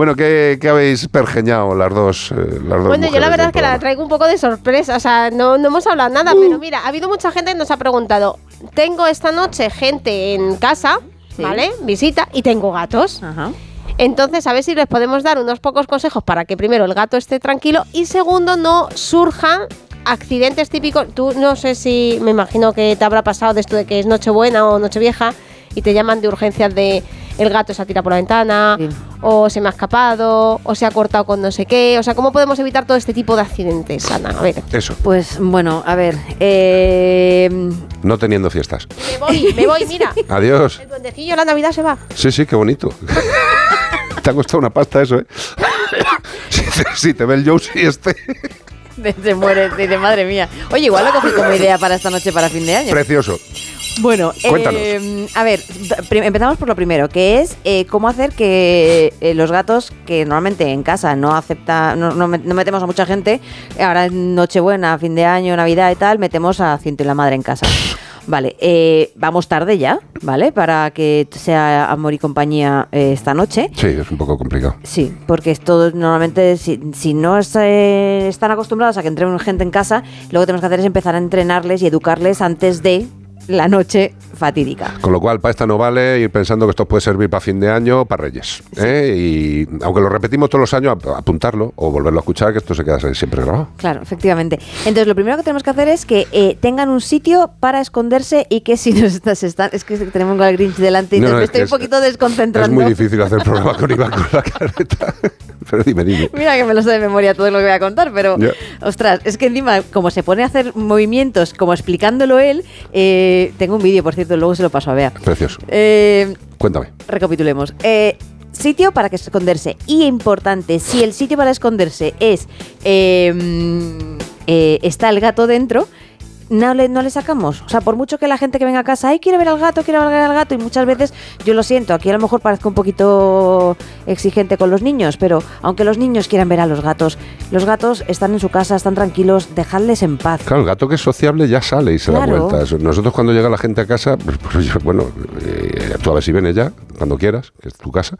Bueno, ¿qué, qué habéis pergeñado las dos? eh, las dos Bueno, yo la verdad es que la traigo un poco de sorpresa, o sea, no, no hemos hablado nada, pero mira, ha habido mucha gente que nos ha preguntado, tengo esta noche gente en casa, Sí. ¿vale? Visita, y tengo gatos. Ajá. Entonces, a ver si les podemos dar unos pocos consejos para que primero el gato esté tranquilo y segundo no surjan accidentes típicos. Tú no sé si, me imagino que te habrá pasado de esto de que es Nochebuena o Nochevieja y te llaman de urgencias de el gato se ha tirado por la ventana Sí. o se me ha escapado o se ha cortado con no sé qué. O sea, ¿cómo podemos evitar todo este tipo de accidentes, Ana? A ver. Eso, Pues bueno, a ver. eh, no teniendo fiestas. Me voy, me voy, mira. Adiós. El duendecillo la Navidad se va. Sí, sí, qué bonito. te ha costado una pasta eso, ¿eh? si, te, si te ve el Josie este. se muere, dice, madre mía. Oye, igual lo cogí como idea para esta noche, para fin de año. Precioso. Bueno, Cuéntanos. eh, a ver, empezamos por lo primero, que es eh, cómo hacer que eh, los gatos que normalmente en casa no acepta, no, no met- no metemos a mucha gente, ahora en Nochebuena, fin de año, Navidad y tal, metemos a ciento y la madre en casa. Vale, eh, vamos tarde ya, ¿vale? Para que sea amor y compañía eh, esta noche. Sí, es un poco complicado. Sí, porque esto normalmente, si, si no es, eh, están acostumbrados a que entre gente en casa, lo que tenemos que hacer es empezar a entrenarles y educarles antes de la noche fatídica. Con lo cual, para esta no vale ir pensando que esto puede servir para fin de año, para Reyes. ¿eh? Y aunque lo repetimos todos los años, ap- apuntarlo o volverlo a escuchar, que esto se queda siempre grabado. Claro, efectivamente. Entonces, lo primero que tenemos que hacer es que eh, tengan un sitio para esconderse y que si nos estás, están, es que tenemos un Grinch delante y No, me es estoy un poquito desconcentrando. Es muy difícil hacer programa con Iván con la careta. Pero dime, dime. Mira que me lo sé de memoria todo lo que voy a contar, pero ostras, es que encima, como se pone a hacer movimientos, como explicándolo él, eh, tengo un vídeo, por cierto, luego se lo paso a Bea. Precioso. Eh, Cuéntame. recapitulemos. Eh, sitio para que esconderse. Y importante, si el sitio para esconderse es mm, eh, está el gato dentro. No le, no le sacamos. O sea, por mucho que la gente que venga a casa, ay, quiero ver al gato, quiero ver al gato, y muchas veces yo lo siento, aquí a lo mejor parezco un poquito exigente con los niños, pero aunque los niños quieran ver a los gatos, los gatos están en su casa, están tranquilos, dejadles en paz. Claro, el gato que es sociable ya sale y se da Claro. vuelta. Eso- Nosotros cuando llega la gente a casa, pues, pues, bueno, eh, tú a ver si vienes ya, cuando quieras, que es tu casa,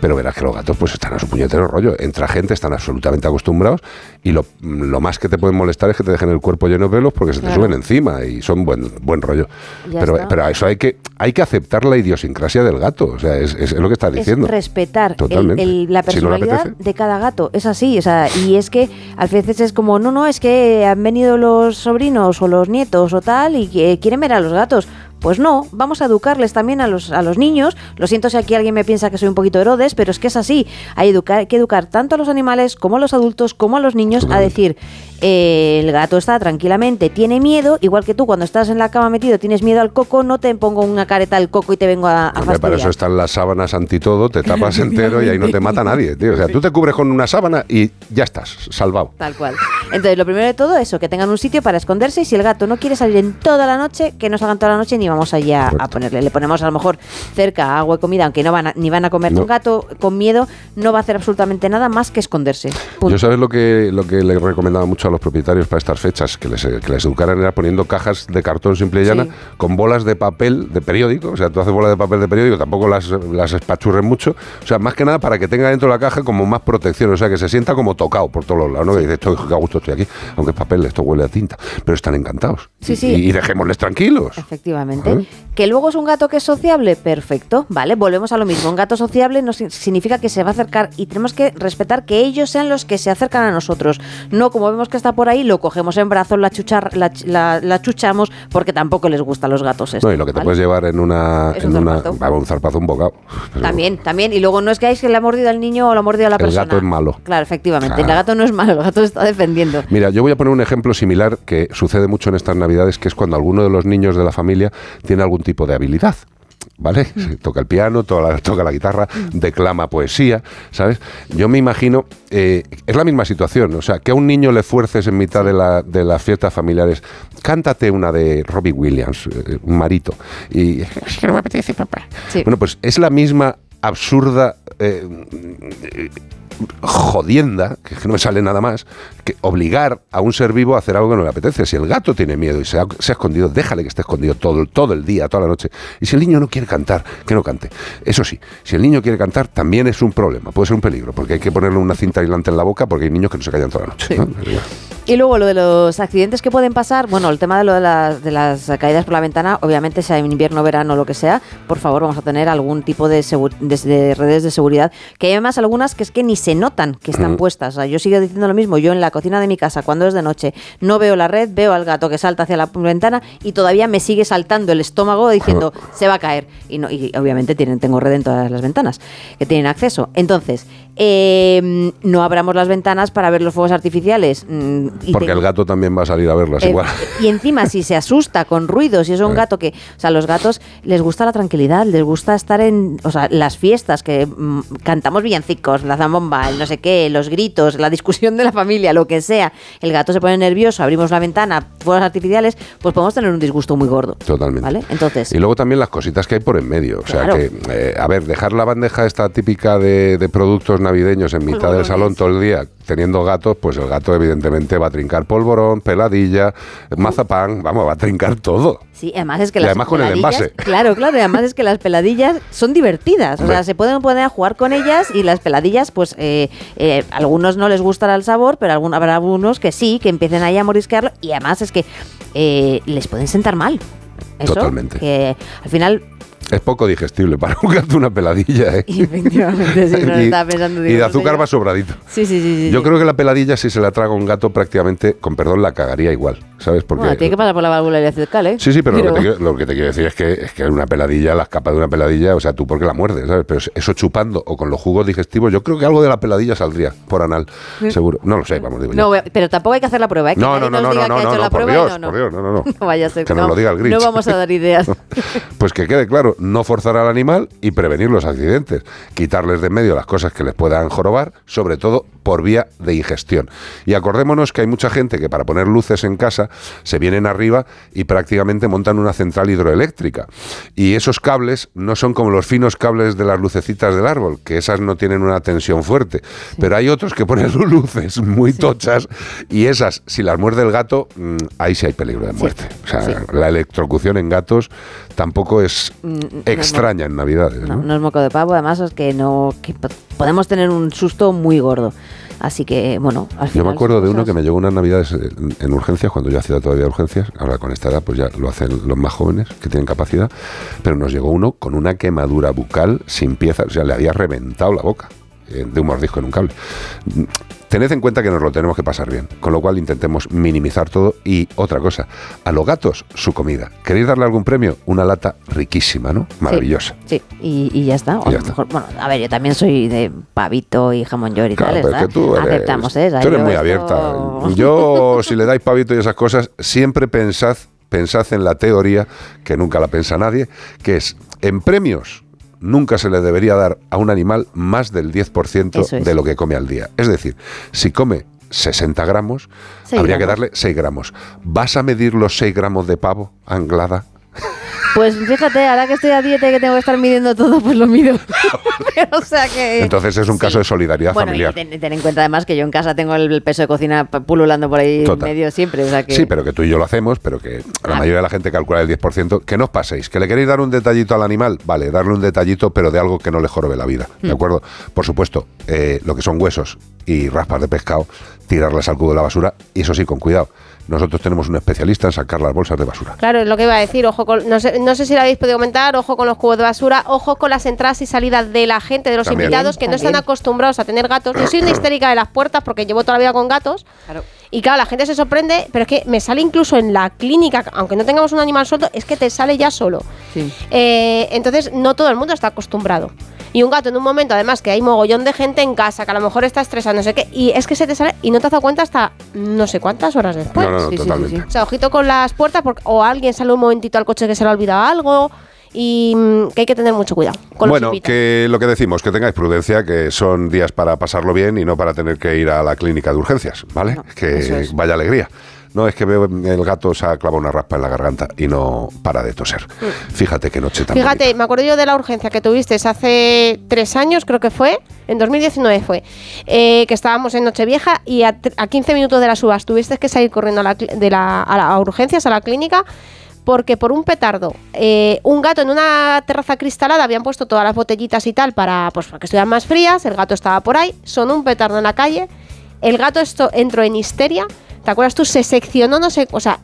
pero verás que los gatos pues están a su puñetero rollo. Entra gente, están absolutamente acostumbrados y lo, lo más que te pueden molestar es que te dejen el cuerpo lleno de pelos porque se te Claro. Encima y son buen, buen rollo. Pero, está. pero eso hay que, hay que aceptar la idiosincrasia del gato, o sea, es, es lo que estás diciendo. Es respetar el- Totalmente. el- la Si no le personalidad de cada gato. Es así, o sea, y es que a veces es como, no, no, es que han venido los sobrinos o los nietos o tal y que quieren ver a los gatos. Pues no, vamos a educarles también a los, a los niños. Lo siento si aquí alguien me piensa que soy un poquito Herodes, pero es que es así. Hay, educar, hay que educar tanto a los animales como a los adultos como a los niños a decir, eh, el gato está tranquilamente, tiene miedo, igual que tú cuando estás en la cama metido tienes miedo al coco, no te pongo una careta al coco y te vengo a, a para eso están las sábanas anti todo, te tapas entero y ahí no te mata nadie, tío. O sea, tú te cubres con una sábana y ya estás, salvado. Tal cual. Entonces, lo primero de todo, eso, que tengan un sitio para esconderse y si el gato no quiere salir en toda la noche, que no salgan toda la noche ni vamos allá a ponerle. Le ponemos a lo mejor cerca agua y comida, aunque no van a- ni van a comer. No. Un gato con miedo no va a hacer absolutamente nada más que esconderse. Punto. Yo sabes lo que, lo que le recomendaba mucho a los propietarios para estas fechas, que les, que les educaran era poniendo cajas de cartón simple y llana Sí. con bolas de papel de periódico. O sea, tú haces bolas de papel de periódico, tampoco las, las espachurres mucho. O sea, más que nada para que tenga dentro de la caja como más protección. O sea, que se sienta como tocado por todos los lados. ¿no? Que dices, esto, a gusto estoy aquí. Aunque es papel, esto huele a tinta. Pero están encantados. Sí, Y- sí. Y, dejémosles tranquilos. Efectivamente. Ajá. Que luego es un gato que es sociable, perfecto. Vale, volvemos a lo mismo. Un gato sociable no si- significa que se va a acercar y tenemos que respetar que ellos sean los que se acercan a nosotros. No como vemos que está por ahí, lo cogemos en brazos, la, chuchar, la, ch- la- la chuchamos porque tampoco les gustan los gatos. estos, No, y lo que te ¿vale? puedes llevar en una. En un una zarpazo. un zarpazo, un bocado. También, también. Y luego no es que hay que le ha mordido al niño o le ha mordido a la El persona. gato es malo. Claro, efectivamente. El gato no es malo, el gato está defendiendo. Mira, yo voy a poner un ejemplo similar que sucede mucho en estas navidades, que es cuando alguno de los niños de la familia tiene algún tipo de habilidad. ¿Vale? Mm. Se Toca el piano, toca la, toca la guitarra, declama poesía, ¿sabes? Yo me imagino, eh, es la misma situación, o sea, que a un niño le fuerces en mitad de, la, de las fiestas familiares, cántate una de Robbie Williams, eh, un marito, y es que no me apetece, papá. Sí. Bueno, pues es la misma absurda eh, jodienda, que es que no me sale nada más, que obligar a un ser vivo a hacer algo que no le apetece. Si el gato tiene miedo y se ha, se ha escondido, déjale que esté escondido todo, todo el día, toda la noche. Y si el niño no quiere cantar, que no cante. Eso sí, si el niño quiere cantar, también es un problema, puede ser un peligro, porque hay que ponerle una cinta aislante en la boca porque hay niños que no se callan toda la noche. ¿no? Y luego lo de los accidentes que pueden pasar, bueno, el tema de lo de las, de las caídas por la ventana, obviamente sea en invierno, verano, lo que sea, por favor vamos a tener algún tipo de, segu- de- de redes de seguridad, que hay además algunas que es que ni se notan que están puestas. O sea, yo sigo diciendo lo mismo, yo en la cocina de mi casa, cuando es de noche, no veo la red, veo al gato que salta hacia la ventana y todavía me sigue saltando el estómago diciendo, se va a caer. Y, no, y obviamente tienen, tengo red en todas las ventanas que tienen acceso. Entonces, eh, no abramos las ventanas para ver los fuegos artificiales. mm, y Porque te- el gato también va a salir a verlas eh, igual. Y encima, si se asusta con ruidos, si es un Eh. gato que. O sea, los gatos les gusta la tranquilidad, les gusta estar en. O sea, las fiestas, que mm, cantamos villancicos, la zambomba, el no sé qué, los gritos, la discusión de la familia, lo que sea. El gato se pone nervioso, abrimos la ventana, fuegos artificiales, pues podemos tener un disgusto muy gordo. Totalmente. ¿Vale? Entonces. Y luego también las cositas que hay por en medio. O sea Claro. que, eh, a ver, dejar la bandeja esta típica de, de productos navideños en mitad del salón todo el día teniendo gatos, pues el gato evidentemente va a trincar polvorón, peladilla, mazapán, vamos, va a trincar todo. Sí, además es que Y las además con el envase. Claro, claro, y además es que las peladillas son divertidas. O sea, se pueden poner a jugar con ellas y las peladillas, pues eh, eh, algunos no les gustará el sabor, pero algún, habrá algunos que sí, que empiecen ahí a morisquearlo y además es que eh, les pueden sentar mal. Eso, Totalmente. Que al final, Es poco digestible para un gato una peladilla, ¿eh? efectivamente, sí, no lo y, estaba pensando. y digo, de no azúcar va sobradito. Sí, sí, sí. sí, Yo sí. creo que la peladilla, si se la traga un gato, prácticamente, con perdón, la cagaría igual, ¿sabes? Porque Bueno, tiene que pasar por la válvula ileocecal, ¿eh? Sí, sí, pero, Lo, que te, quiero- lo que te quiero decir es que es que una peladilla, las capas de una peladilla, o sea, tú porque la muerdes, ¿sabes? Pero eso chupando o con los jugos digestivos, yo creo que algo de la peladilla saldría por anal, seguro. No lo sé, vamos, digo yo. No, pero tampoco hay que hacer la prueba, ¿eh? No, no, no, no, no, que ha no, hecho no, la por Dios, no, no. por Dios, no, no, no. No vaya a ser Que nos lo diga el Grinch. No vamos a dar ideas. Pues que quede claro, no forzar al animal y prevenir los accidentes, quitarles de en medio las cosas que les puedan jorobar, sobre todo por vía de ingestión. Y acordémonos que hay mucha gente que para poner luces en casa se vienen arriba y prácticamente montan una central hidroeléctrica. Y esos cables no son como los finos cables de las lucecitas del árbol, que esas no tienen una tensión fuerte. Pero hay otros que ponen luces muy tochas y esas, si las muerde el gato, mm, ahí sí hay peligro de muerte. O sea, la electrocución en gatos tampoco es Mm, extraña en Navidades. No, ¿no? no es moco de pavo, además es que no que po- podemos tener un susto muy gordo. Así que, bueno, al Yo final me acuerdo de uno que me llegó unas navidades en, en urgencias, cuando yo hacía todavía urgencias, ahora con esta edad pues ya lo hacen los más jóvenes que tienen capacidad, pero nos llegó uno con una quemadura bucal sin piezas, o sea, le había reventado la boca eh, de un mordisco en un cable. Tened en cuenta que nos lo tenemos que pasar bien, con lo cual intentemos minimizar todo y otra cosa, a los gatos su comida. ¿Queréis darle algún premio? Una lata riquísima, ¿no? Maravillosa. Sí, y, y ya está. Y ya a lo está. mejor- bueno, a ver, yo también soy de pavito y jamón york y Claro, tal. ¿verdad? que tú eres, Aceptamos, ¿eh? Tú eres muy esto- abierta. Yo, si le dais pavito y esas cosas, siempre pensad, pensad en la teoría, que nunca la pensa nadie, que es, en premios, nunca se le debería dar a un animal más del 10% Eso es. de lo que come al día. Es decir, si come 60 gramos, habría que gramos. darle 6 gramos. ¿Vas a medir los 6 gramos de pavo anglada? Pues fíjate, ahora que estoy a dieta y que tengo que estar midiendo todo, pues lo mido. Pero, o sea que. Entonces es un caso de solidaridad bueno, familiar. y ten, ten en cuenta además que yo en casa tengo el, peso de cocina pululando por ahí Total. medio siempre. O sea que. Sí, pero que tú y yo lo hacemos, pero que la Ah. mayoría de la gente calcula el 10%. Que no os paséis, que le queréis dar un detallito al animal, vale, darle un detallito, pero de algo que no le jorobe la vida, Hmm. ¿de acuerdo? Por supuesto, eh, lo que son huesos y raspas de pescado, tirarlas al cubo de la basura, y eso sí, con cuidado. Nosotros tenemos un especialista en sacar las bolsas de basura. Claro, es lo que iba a decir. Ojo con, no, sé, no sé si lo habéis podido comentar, ojo con los cubos de basura, ojo con las entradas y salidas de la gente, de los También. invitados que no están acostumbrados a tener gatos. Yo soy una histérica de las puertas porque llevo toda la vida con gatos. Claro. Y claro, la gente se sorprende, pero es que me sale incluso en la clínica, aunque no tengamos un animal suelto, es que te sale ya solo. Sí. Eh, entonces, no todo el mundo está acostumbrado. Y un gato en un momento, además, que hay mogollón de gente en casa, que a lo mejor está estresado, no sé qué, y es que se te sale y no te has dado cuenta hasta no sé cuántas horas después. no, no, no, sí, sí, sí, totalmente. sí. O sea, ojito con las puertas, porque, o alguien sale un momentito al coche que se le ha olvidado algo, y mm, que hay que tener mucho cuidado con los bueno, que lo que decimos, que tengáis prudencia, que son días para pasarlo bien y no para tener que ir a la clínica de urgencias, ¿vale? No, que es. vaya alegría. No, es que veo el gato se ha clavado una raspa en la garganta y no para de toser. Fíjate qué noche tan Fíjate, bonita. me acuerdo yo de la urgencia que tuviste hace tres años, creo que fue, en 2019 fue, eh, que estábamos en Nochevieja y a, a 15 minutos de las uvas tuviste que salir corriendo a, la, de la, a, la- a urgencias, a la clínica, porque por un petardo, eh, un gato en una terraza cristalada habían puesto todas las botellitas y tal para, pues, para que estuvieran más frías, el gato estaba por ahí, sonó un petardo en la calle, el gato esto entró en histeria. ¿Te acuerdas tú? Se seccionó, no sé, o sea,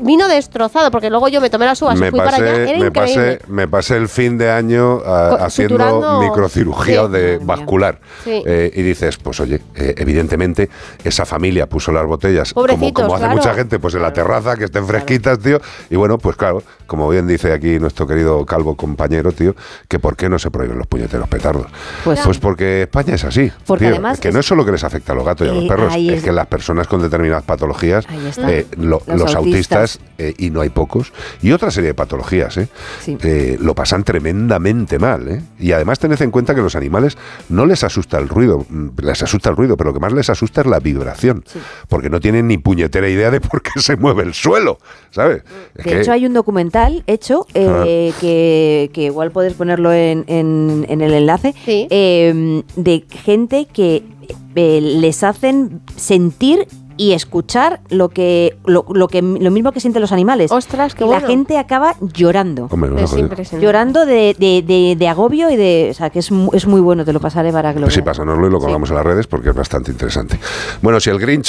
vino destrozado, porque luego yo me tomé las uvas y me fui para allá. pasé, Era me, increíble. pasé, me pasé el fin de año ah, haciendo suturando- microcirugía Sí. de vascular. Sí. Eh, y dices, pues oye, eh, evidentemente esa familia puso las botellas como, hace claro. mucha gente, pues en la terraza, que estén fresquitas, tío. Y bueno, pues claro, como bien dice aquí nuestro querido calvo compañero, tío, que por qué no se prohíben los puñeteros petardos. Pues- Pues, porque España es así. Porque tío. además Es que es- no es solo que les afecta a los gatos y a los Eh, perros, es- que las personas con determinadas patologías, Ahí está. eh, lo- Los los, autistas, autistas. eh, y no hay pocos, y otra serie de patologías, ¿eh? Sí. Eh, lo pasan tremendamente mal. ¿eh? Y además tened en cuenta que los animales no les asusta el ruido, mm, les asusta el ruido, pero lo que más les asusta es la vibración, porque no tienen ni puñetera idea de por qué se mueve el suelo, ¿sabes? Es De que- hecho, hay un documental hecho eh, que, que igual puedes ponerlo en, en- en el enlace Sí. eh, de gente que eh, les hacen sentir y escuchar lo que lo, lo que lo mismo que sienten los animales. Ostras, qué y bueno. la gente acaba llorando. Hombre, Es impresionante. Llorando de, de- de- de agobio y de. O sea, que es, mu- es muy bueno, te lo pasaré para que lo Pues sí, pásanoslo y lo Sí. colgamos en las redes porque es bastante interesante. Bueno, si el Grinch